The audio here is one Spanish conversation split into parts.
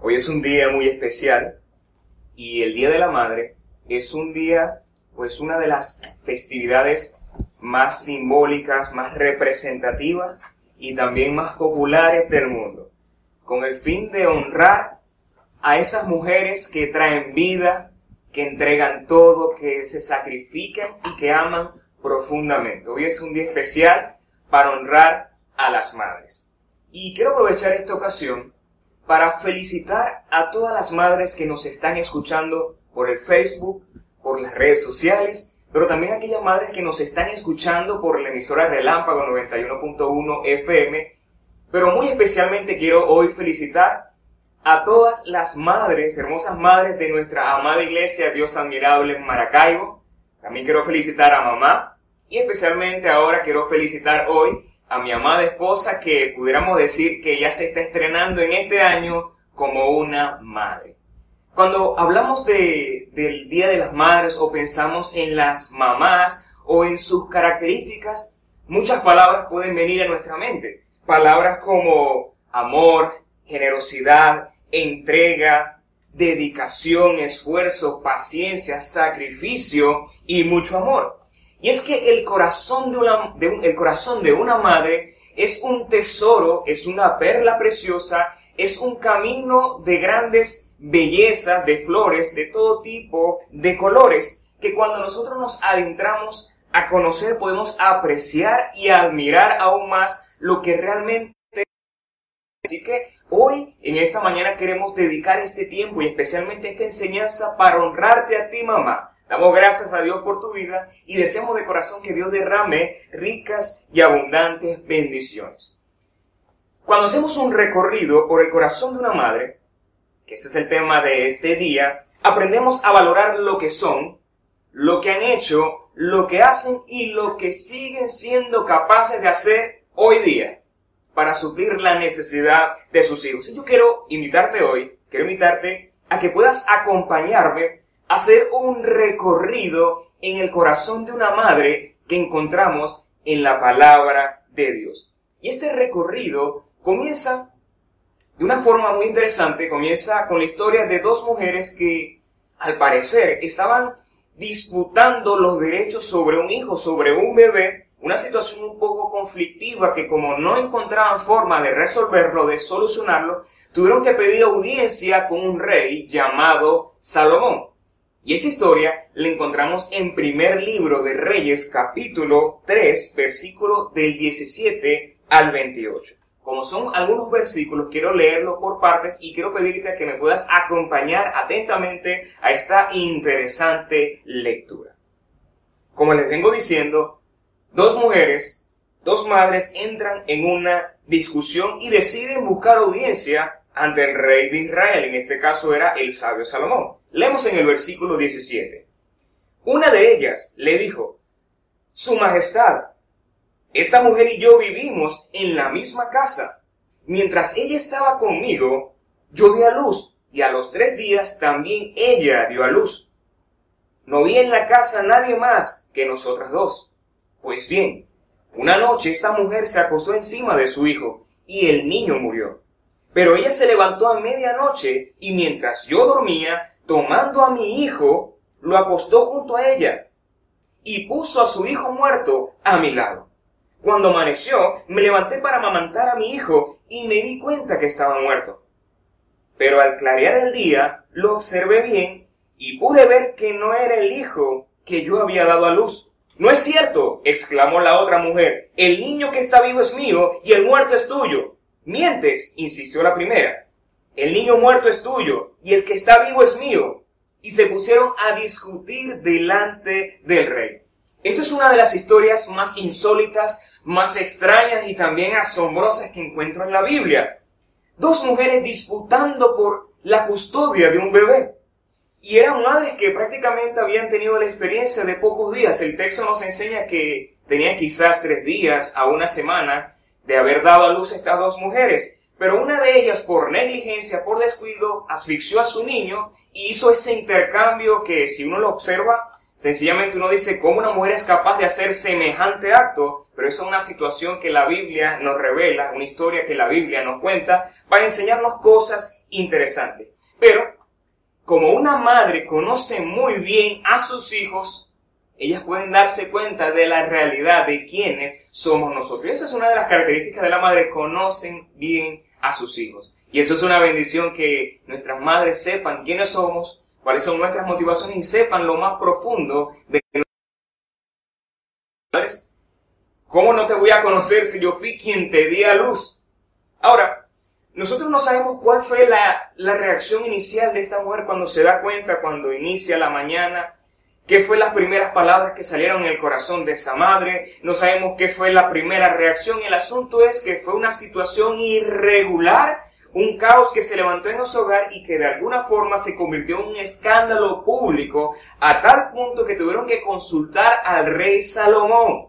Hoy es un día muy especial y el Día de la Madre es un día, pues una de las festividades más simbólicas, más representativas y también más populares del mundo, con el fin de honrar a esas mujeres que traen vida, que entregan todo, que se sacrifican y que aman profundamente. Hoy es un día especial para honrar a las madres. Y quiero aprovechar esta ocasión para felicitar a todas las madres que nos están escuchando por el Facebook, por las redes sociales, pero también a aquellas madres que nos están escuchando por la emisora Relámpago 91.1 FM. Pero muy especialmente quiero hoy felicitar a todas las madres, hermosas madres de nuestra amada iglesia Dios Admirable en Maracaibo. También quiero felicitar a mamá y especialmente ahora quiero felicitar hoy a mi amada esposa que pudiéramos decir que ya se está estrenando en este año como una madre. Cuando hablamos de, del Día de las Madres o pensamos en las mamás o en sus características, muchas palabras pueden venir a nuestra mente. Palabras como amor, generosidad, entrega, dedicación, esfuerzo, paciencia, sacrificio y mucho amor. Y es que el corazón de una, el corazón de una madre es un tesoro, es una perla preciosa, es un camino de grandes bellezas, de flores, de todo tipo, de colores, que cuando nosotros nos adentramos a conocer podemos apreciar y admirar aún más lo que realmente Así que hoy, en esta mañana, queremos dedicar este tiempo y especialmente esta enseñanza para honrarte a ti, mamá, Damos gracias a Dios por tu vida y deseamos de corazón que Dios derrame ricas y abundantes bendiciones. Cuando hacemos un recorrido por el corazón de una madre, que ese es el tema de este día, aprendemos a valorar lo que son, lo que han hecho, lo que hacen y lo que siguen siendo capaces de hacer hoy día para suplir la necesidad de sus hijos. Y yo quiero invitarte hoy, quiero invitarte a que puedas acompañarme hacer un recorrido en el corazón de una madre que encontramos en la palabra de Dios. Y este recorrido comienza de una forma muy interesante, comienza con la historia de dos mujeres que al parecer estaban disputando los derechos sobre un hijo, sobre un bebé, una situación un poco conflictiva que como no encontraban forma de resolverlo, de solucionarlo, tuvieron que pedir audiencia con un rey llamado Salomón. Y esta historia la encontramos en primer libro de Reyes, capítulo 3, versículo del 17 al 28. Como son algunos versículos, quiero leerlos por partes y quiero pedirte que me puedas acompañar atentamente a esta interesante lectura. Como les vengo diciendo, dos mujeres, dos madres entran en una discusión y deciden buscar audiencia ante el rey de Israel, en este caso era el sabio Salomón. Leemos en el versículo 17. Una de ellas le dijo, Su Majestad, esta mujer y yo vivimos en la misma casa. Mientras ella estaba conmigo, yo di a luz, y a los tres días también ella dio a luz. No vi en la casa nadie más que nosotras dos. Pues bien, una noche esta mujer se acostó encima de su hijo, y el niño murió. Pero ella se levantó a medianoche y mientras yo dormía, tomando a mi hijo, lo acostó junto a ella y puso a su hijo muerto a mi lado. Cuando amaneció, me levanté para amamantar a mi hijo y me di cuenta que estaba muerto. Pero al clarear el día, lo observé bien y pude ver que no era el hijo que yo había dado a luz. No es cierto, exclamó la otra mujer, el niño que está vivo es mío y el muerto es tuyo. Mientes, insistió la primera. El niño muerto es tuyo y el que está vivo es mío. Y se pusieron a discutir delante del rey. Esto es una de las historias más insólitas, más extrañas y también asombrosas que encuentro en la Biblia. Dos mujeres disputando por la custodia de un bebé. Y eran madres que prácticamente habían tenido la experiencia de pocos días. El texto nos enseña que tenían quizás tres días a una semana de haber dado a luz estas dos mujeres, pero una de ellas por negligencia, por descuido, asfixió a su niño y hizo ese intercambio que si uno lo observa Sencillamente uno dice, ¿cómo una mujer es capaz de hacer semejante acto? Pero es una situación que la Biblia nos revela, una historia que la Biblia nos cuenta, para enseñarnos cosas interesantes. Pero, como una madre conoce muy bien a sus hijos, ellas pueden darse cuenta de la realidad de quiénes somos nosotros. Y esa es una de las características de la madre, conocen bien a sus hijos. Y eso es una bendición que nuestras madres sepan quiénes somos, cuáles son nuestras motivaciones y sepan lo más profundo de ¿Cómo no te voy a conocer si yo fui quien te di a luz? Ahora, nosotros no sabemos cuál fue la, la, reacción inicial de esta mujer cuando se da cuenta, cuando inicia la mañana, qué fue las primeras palabras que salieron en el corazón de esa madre, no sabemos qué fue la primera reacción. El asunto es que fue una situación irregular un caos que se levantó en su hogar y que de alguna forma se convirtió en un escándalo público a tal punto que tuvieron que consultar al rey Salomón.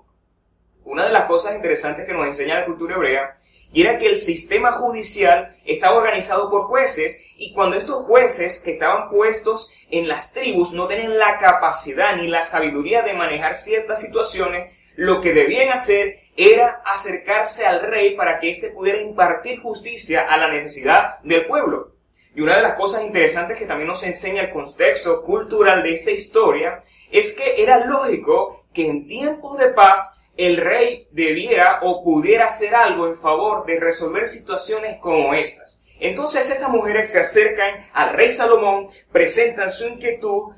Una de las cosas interesantes que nos enseña la cultura hebrea era que el sistema judicial estaba organizado por jueces y cuando estos jueces que estaban puestos en las tribus no tenían la capacidad ni la sabiduría de manejar ciertas situaciones, lo que debían hacer era acercarse al rey para que éste pudiera impartir justicia a la necesidad del pueblo. Y una de las cosas interesantes que también nos enseña el contexto cultural de esta historia es que era lógico que en tiempos de paz el rey debiera o pudiera hacer algo en favor de resolver situaciones como estas. Entonces estas mujeres se acercan al rey Salomón, presentan su inquietud,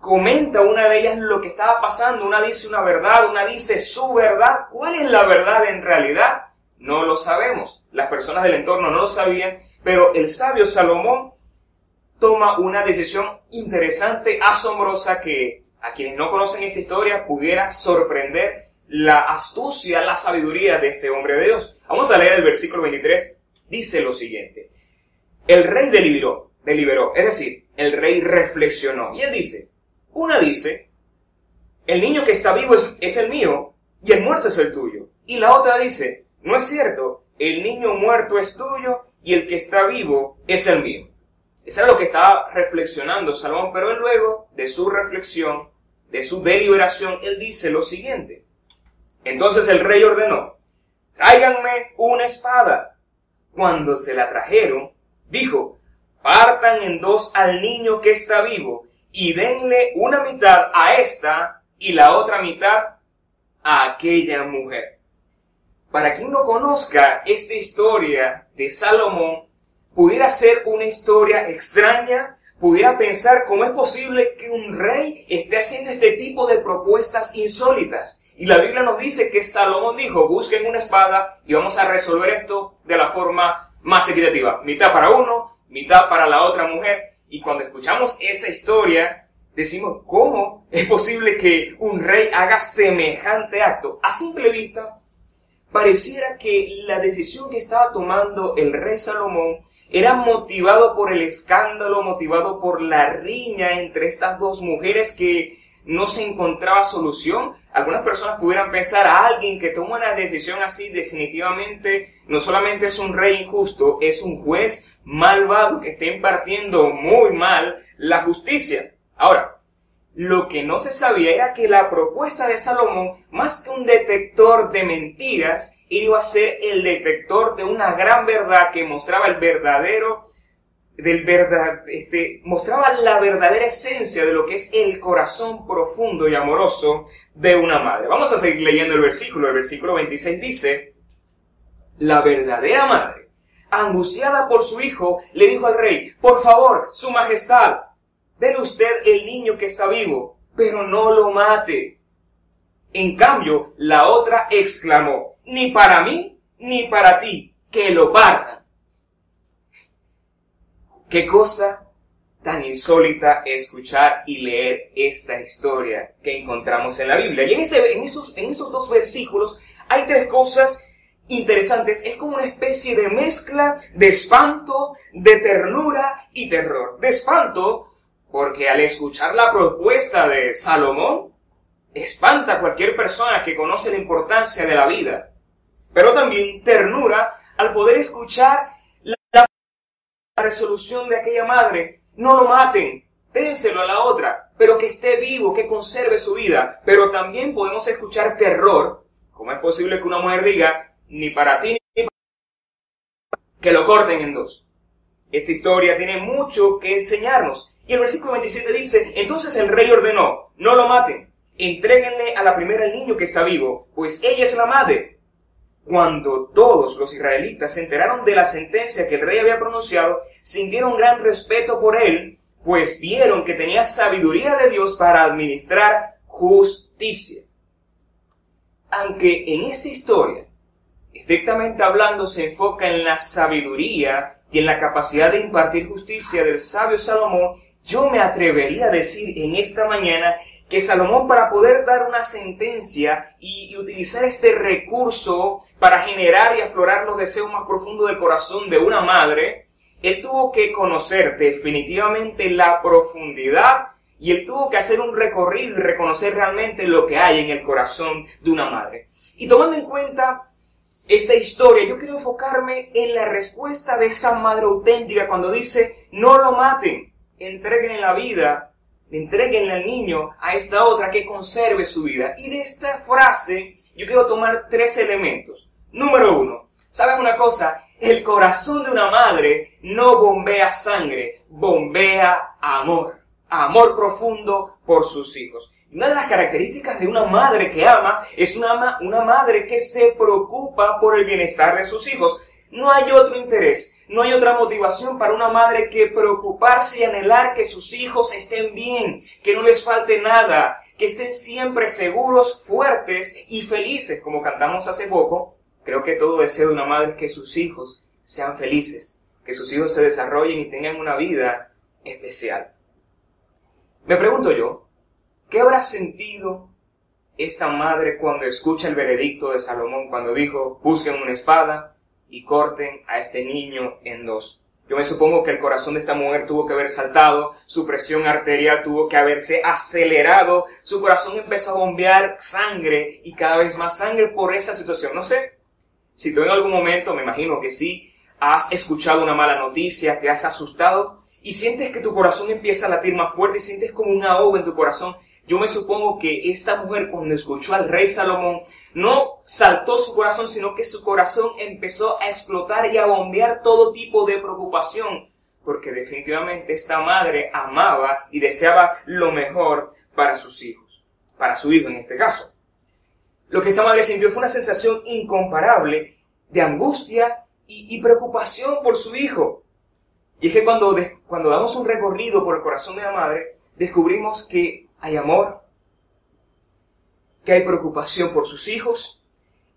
comenta una de ellas lo que estaba pasando, una dice una verdad, una dice su verdad. ¿Cuál es la verdad en realidad? No lo sabemos. Las personas del entorno no lo sabían, pero el sabio Salomón toma una decisión interesante, asombrosa, que a quienes no conocen esta historia pudiera sorprender la astucia, la sabiduría de este hombre de Dios. Vamos a leer el versículo 23. Dice lo siguiente. El rey deliberó, deliberó, es decir, el rey reflexionó. Y él dice, una dice, el niño que está vivo es, el mío y el muerto es el tuyo. Y la otra dice, no es cierto, el niño muerto es tuyo y el que está vivo es el mío. Eso era lo que estaba reflexionando Salomón, pero luego de su reflexión, de su deliberación, él dice lo siguiente. Entonces el rey ordenó, tráiganme una espada. Cuando se la trajeron, dijo, partan en dos al niño que está vivo y denle una mitad a esta y la otra mitad a aquella mujer. Para quien no conozca esta historia de Salomón, pudiera ser una historia extraña, pudiera pensar cómo es posible que un rey esté haciendo este tipo de propuestas insólitas. Y la Biblia nos dice que Salomón dijo, busquen una espada y vamos a resolver esto de la forma más equitativa. Mitad para uno, mitad para la otra mujer. Y cuando escuchamos esa historia, decimos, ¿cómo es posible que un rey haga semejante acto? A simple vista, pareciera que la decisión que estaba tomando el rey Salomón era motivado por el escándalo, motivado por la riña entre estas dos mujeres que no se encontraba solución. Algunas personas pudieran pensar a alguien que toma una decisión así definitivamente no solamente es un rey injusto, es un juez malvado que está impartiendo muy mal la justicia. Ahora, lo que no se sabía era que la propuesta de Salomón, más que un detector de mentiras, iba a ser el detector de una gran verdad que mostraba el verdadero, del verdad, este, mostraba la verdadera esencia de lo que es el corazón profundo y amoroso de una madre. Vamos a seguir leyendo el versículo. El versículo 26 dice, la verdadera madre angustiada por su hijo, le dijo al rey, por favor, su majestad, déle usted el niño que está vivo, pero no lo mate. En cambio, la otra exclamó, ni para mí, ni para ti, que lo partan. Qué cosa tan insólita escuchar y leer esta historia que encontramos en la Biblia. Y en, este, en, estos, en estos dos versículos hay tres cosas interesantes. Es como una especie de mezcla de espanto, de ternura y terror. De espanto, porque al escuchar la propuesta de Salomón, espanta a cualquier persona que conoce la importancia de la vida. Pero también ternura al poder escuchar la resolución de aquella madre. No lo maten, dénselo a la otra. pero que esté vivo, que conserve su vida. Pero también podemos escuchar terror. ¿Cómo es posible que una mujer diga, ni para ti ni para que lo corten en dos? Esta historia tiene mucho que enseñarnos. Y el versículo 27 dice, entonces el rey ordenó, no lo maten, entréguenle a la primera el niño que está vivo, pues ella es la madre. Cuando todos los israelitas se enteraron de la sentencia que el rey había pronunciado, sintieron gran respeto por él, pues vieron que tenía sabiduría de Dios para administrar justicia. Aunque en esta historia, estrictamente hablando, se enfoca en la sabiduría y en la capacidad de impartir justicia del sabio Salomón, yo me atrevería a decir en esta mañana que Salomón para poder dar una sentencia y, utilizar este recurso para generar y aflorar los deseos más profundos del corazón de una madre, él tuvo que conocer definitivamente la profundidad y él tuvo que hacer un recorrido y reconocer realmente lo que hay en el corazón de una madre. Y tomando en cuenta esta historia, yo quiero enfocarme en la respuesta de esa madre auténtica cuando dice, no lo maten, entreguen la vida entreguen al niño a esta otra que conserve su vida. Y de esta frase yo quiero tomar tres elementos. Número uno, ¿saben una cosa? El corazón de una madre no bombea sangre, bombea amor. Amor profundo por sus hijos. Una de las características de una madre que ama es una, una madre que se preocupa por el bienestar de sus hijos. No hay otro interés, no hay otra motivación para una madre que preocuparse y anhelar que sus hijos estén bien, que no les falte nada, que estén siempre seguros, fuertes y felices, como cantamos hace poco. Creo que todo deseo de una madre es que sus hijos sean felices, que sus hijos se desarrollen y tengan una vida especial. Me pregunto yo, ¿qué habrá sentido esta madre cuando escucha el veredicto de Salomón cuando dijo, busquen una espada, y corten a este niño en dos. Yo me supongo que el corazón de esta mujer tuvo que haber saltado, su presión arterial tuvo que haberse acelerado, su corazón empezó a bombear sangre y cada vez más sangre por esa situación. No sé si tú en algún momento, me imagino que sí, has escuchado una mala noticia, te has asustado y sientes que tu corazón empieza a latir más fuerte y sientes como un ahogo en tu corazón yo me supongo que esta mujer cuando escuchó al rey Salomón no saltó su corazón, sino que su corazón empezó a explotar y a bombear todo tipo de preocupación, porque definitivamente esta madre amaba y deseaba lo mejor para sus hijos, para su hijo en este caso. Lo que esta madre sintió fue una sensación incomparable de angustia y, preocupación por su hijo. Y es que cuando, cuando damos un recorrido por el corazón de la madre, descubrimos que hay amor, que hay preocupación por sus hijos,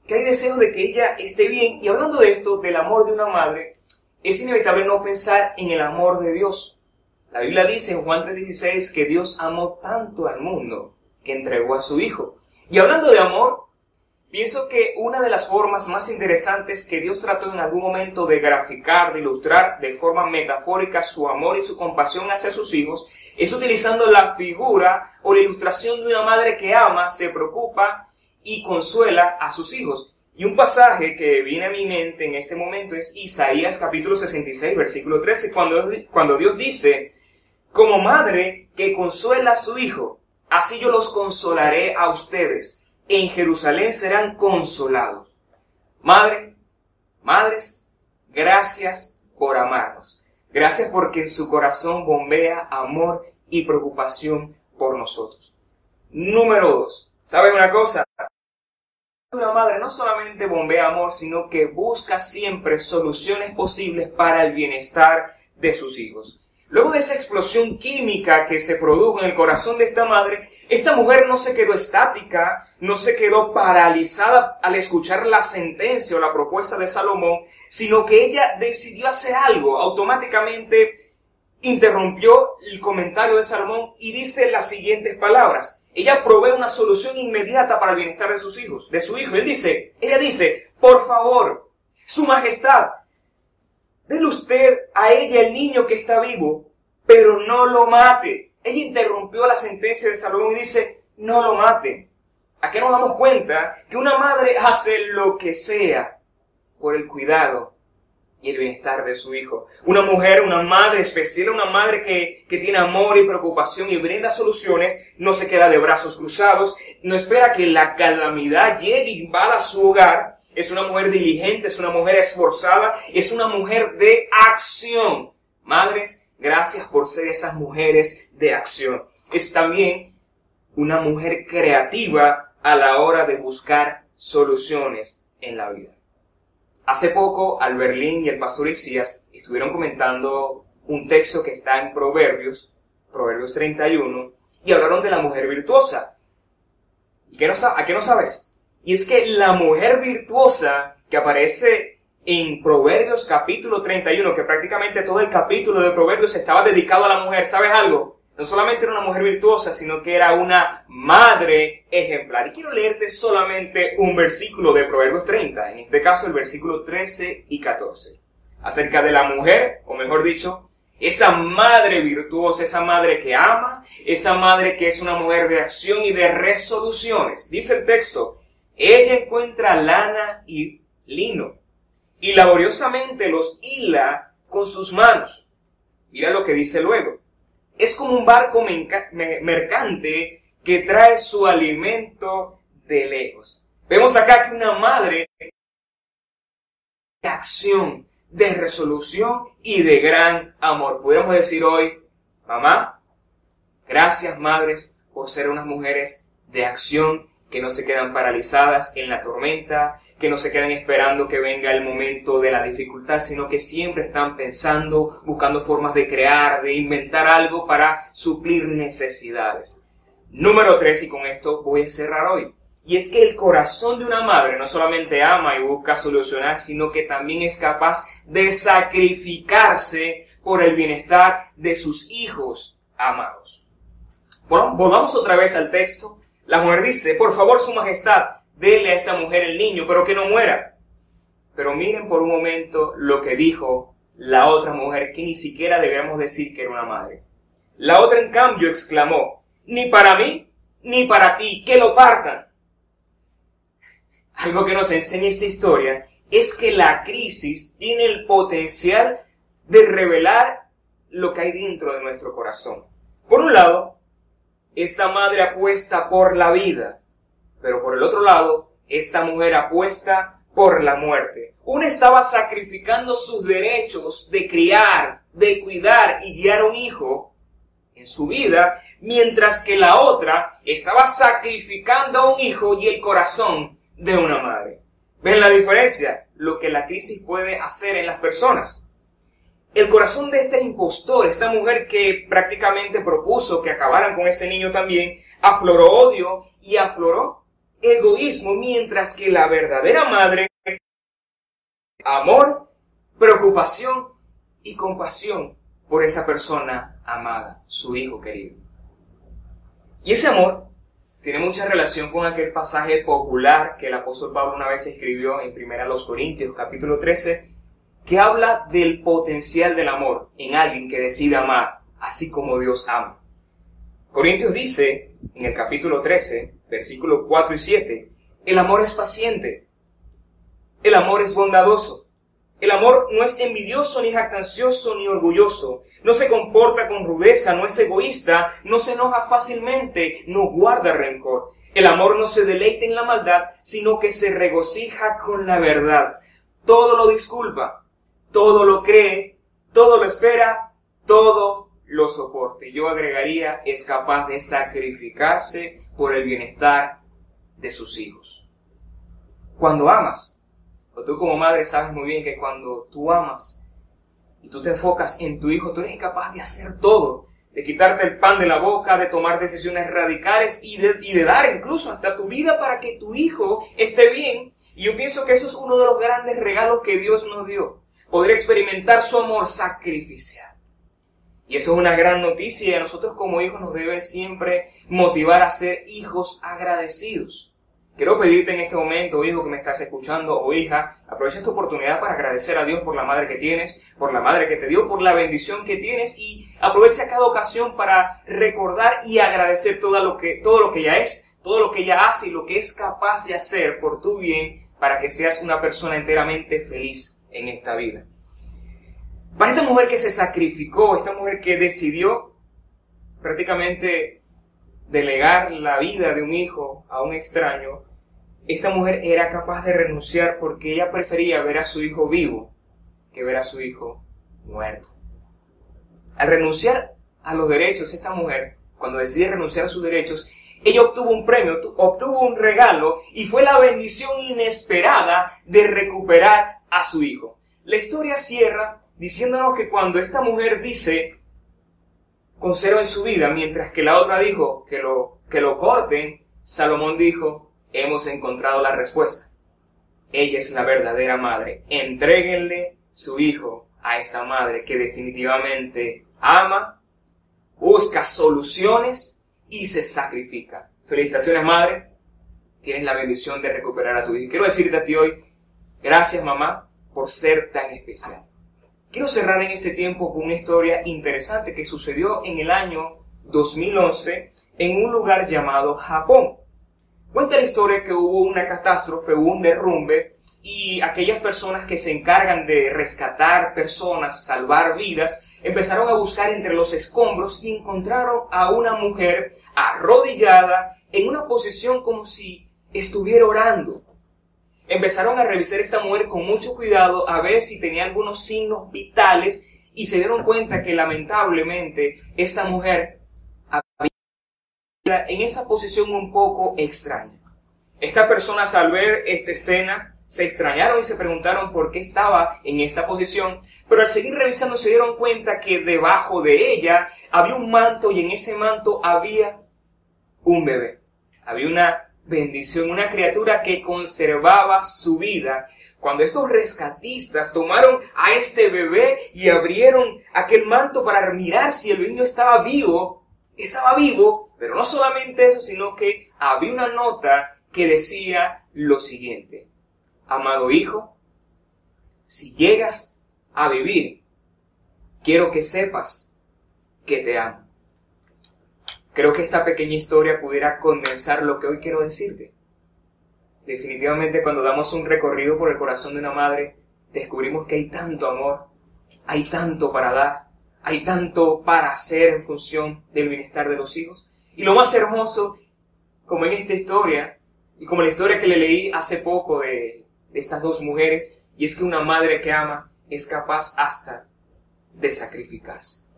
que hay deseo de que ella esté bien. Y hablando de esto, del amor de una madre, es inevitable no pensar en el amor de Dios. La Biblia dice en Juan 3:16 que Dios amó tanto al mundo que entregó a su Hijo. Y hablando de amor, pienso que una de las formas más interesantes que Dios trató en algún momento de graficar, de ilustrar de forma metafórica su amor y su compasión hacia sus hijos, es utilizando la figura o la ilustración de una madre que ama, se preocupa y consuela a sus hijos. Y un pasaje que viene a mi mente en este momento es Isaías capítulo 66, versículo 13, cuando, cuando Dios dice, como madre que consuela a su hijo, así yo los consolaré a ustedes. En Jerusalén serán consolados. Madre, madres, gracias por amarnos. Gracias porque en su corazón bombea amor y preocupación por nosotros. Número dos. ¿Saben una cosa? Una madre no solamente bombea amor, sino que busca siempre soluciones posibles para el bienestar de sus hijos. Luego de esa explosión química que se produjo en el corazón de esta madre, esta mujer no se quedó estática, no se quedó paralizada al escuchar la sentencia o la propuesta de Salomón, sino que ella decidió hacer algo, automáticamente interrumpió el comentario de Salomón y dice las siguientes palabras. Ella provee una solución inmediata para el bienestar de sus hijos, de su hijo. Él dice, ella dice, por favor, su majestad, déle usted a ella el niño que está vivo, pero no lo mate. Ella interrumpió la sentencia de Salomón y dice, no lo mate. Aquí nos damos cuenta que una madre hace lo que sea por el cuidado y el bienestar de su hijo. Una mujer, una madre especial, una madre que, que, tiene amor y preocupación y brinda soluciones, no se queda de brazos cruzados, no espera que la calamidad llegue y invada su hogar. Es una mujer diligente, es una mujer esforzada, es una mujer de acción. Madres, gracias por ser esas mujeres de acción. Es también una mujer creativa a la hora de buscar soluciones en la vida. Hace poco, Alberlín y el pastor Isías estuvieron comentando un texto que está en Proverbios, Proverbios 31, y hablaron de la mujer virtuosa. ¿Y qué no, a qué no sabes? Y es que la mujer virtuosa que aparece en Proverbios capítulo 31, que prácticamente todo el capítulo de Proverbios estaba dedicado a la mujer, ¿sabes algo? no solamente era una mujer virtuosa, sino que era una madre ejemplar. Y quiero leerte solamente un versículo de Proverbios 30, en este caso el versículo 13 y 14, acerca de la mujer, o mejor dicho, esa madre virtuosa, esa madre que ama, esa madre que es una mujer de acción y de resoluciones. Dice el texto, ella encuentra lana y lino y laboriosamente los hila con sus manos. Mira lo que dice luego es como un barco mercante que trae su alimento de lejos. Vemos acá que una madre de acción, de resolución y de gran amor. Podemos decir hoy, mamá, gracias madres por ser unas mujeres de acción que no se quedan paralizadas en la tormenta, que no se quedan esperando que venga el momento de la dificultad, sino que siempre están pensando, buscando formas de crear, de inventar algo para suplir necesidades. Número tres, y con esto voy a cerrar hoy. Y es que el corazón de una madre no solamente ama y busca solucionar, sino que también es capaz de sacrificarse por el bienestar de sus hijos amados. Bueno, volvamos otra vez al texto la mujer dice, por favor, su majestad, dele a esta mujer el niño, pero que no muera. Pero miren por un momento lo que dijo la otra mujer, que ni siquiera debemos decir que era una madre. La otra, en cambio, exclamó, ni para mí, ni para ti, que lo partan. Algo que nos enseña esta historia es que la crisis tiene el potencial de revelar lo que hay dentro de nuestro corazón. Por un lado, esta madre apuesta por la vida, pero por el otro lado, esta mujer apuesta por la muerte. Una estaba sacrificando sus derechos de criar, de cuidar y guiar a un hijo en su vida, mientras que la otra estaba sacrificando a un hijo y el corazón de una madre. ¿Ven la diferencia? Lo que la crisis puede hacer en las personas. El corazón de este impostor, esta mujer que prácticamente propuso que acabaran con ese niño también, afloró odio y afloró egoísmo, mientras que la verdadera madre, amor, preocupación y compasión por esa persona amada, su hijo querido. Y ese amor tiene mucha relación con aquel pasaje popular que el apóstol Pablo una vez escribió en 1 Corintios capítulo 13, que habla del potencial del amor en alguien que decide amar, así como Dios ama. Corintios dice, en el capítulo 13, versículos 4 y 7, el amor es paciente, el amor es bondadoso, el amor no es envidioso, ni jactancioso, ni orgulloso, no se comporta con rudeza, no es egoísta, no se enoja fácilmente, no guarda rencor. El amor no se deleita en la maldad, sino que se regocija con la verdad. Todo lo disculpa, todo lo cree, todo lo espera, todo lo soporte. Yo agregaría, es capaz de sacrificarse por el bienestar de sus hijos. Cuando amas, o tú como madre sabes muy bien que cuando tú amas y tú te enfocas en tu hijo, tú eres capaz de hacer todo, de quitarte el pan de la boca, de tomar decisiones radicales y de, y de dar incluso hasta tu vida para que tu hijo esté bien. Y yo pienso que eso es uno de los grandes regalos que Dios nos dio poder experimentar su amor sacrificial. Y eso es una gran noticia y a nosotros como hijos nos debe siempre motivar a ser hijos agradecidos. Quiero pedirte en este momento, hijo que me estás escuchando o hija, aprovecha esta oportunidad para agradecer a Dios por la madre que tienes, por la madre que te dio, por la bendición que tienes y aprovecha cada ocasión para recordar y agradecer todo lo que, todo lo que ya es, todo lo que ella hace y lo que es capaz de hacer por tu bien para que seas una persona enteramente feliz en esta vida. Para esta mujer que se sacrificó, esta mujer que decidió prácticamente delegar la vida de un hijo a un extraño, esta mujer era capaz de renunciar porque ella prefería ver a su hijo vivo que ver a su hijo muerto. Al renunciar a los derechos, esta mujer, cuando decide renunciar a sus derechos, ella obtuvo un premio, obtuvo un regalo y fue la bendición inesperada de recuperar a su hijo. La historia cierra diciéndonos que cuando esta mujer dice con cero en su vida, mientras que la otra dijo que lo, que lo corten, Salomón dijo, hemos encontrado la respuesta. Ella es la verdadera madre. Entréguenle su hijo a esta madre que definitivamente ama, busca soluciones y se sacrifica. Felicitaciones madre, tienes la bendición de recuperar a tu hijo. Quiero decirte a ti hoy, gracias mamá por ser tan especial. Quiero cerrar en este tiempo con una historia interesante que sucedió en el año 2011 en un lugar llamado Japón. Cuenta la historia que hubo una catástrofe, hubo un derrumbe y aquellas personas que se encargan de rescatar personas, salvar vidas, empezaron a buscar entre los escombros y encontraron a una mujer arrodillada en una posición como si estuviera orando. Empezaron a revisar esta mujer con mucho cuidado a ver si tenía algunos signos vitales y se dieron cuenta que lamentablemente esta mujer había en esa posición un poco extraña. Estas personas al ver esta escena se extrañaron y se preguntaron por qué estaba en esta posición, pero al seguir revisando se dieron cuenta que debajo de ella había un manto y en ese manto había un bebé. Había una bendición, una criatura que conservaba su vida. Cuando estos rescatistas tomaron a este bebé y abrieron aquel manto para mirar si el niño estaba vivo, estaba vivo, pero no solamente eso, sino que había una nota que decía lo siguiente. Amado hijo, si llegas a vivir, quiero que sepas que te amo. Creo que esta pequeña historia pudiera condensar lo que hoy quiero decirte. Definitivamente cuando damos un recorrido por el corazón de una madre, descubrimos que hay tanto amor, hay tanto para dar, hay tanto para hacer en función del bienestar de los hijos. Y lo más hermoso, como en esta historia, y como la historia que le leí hace poco de, de estas dos mujeres, y es que una madre que ama es capaz hasta de sacrificarse.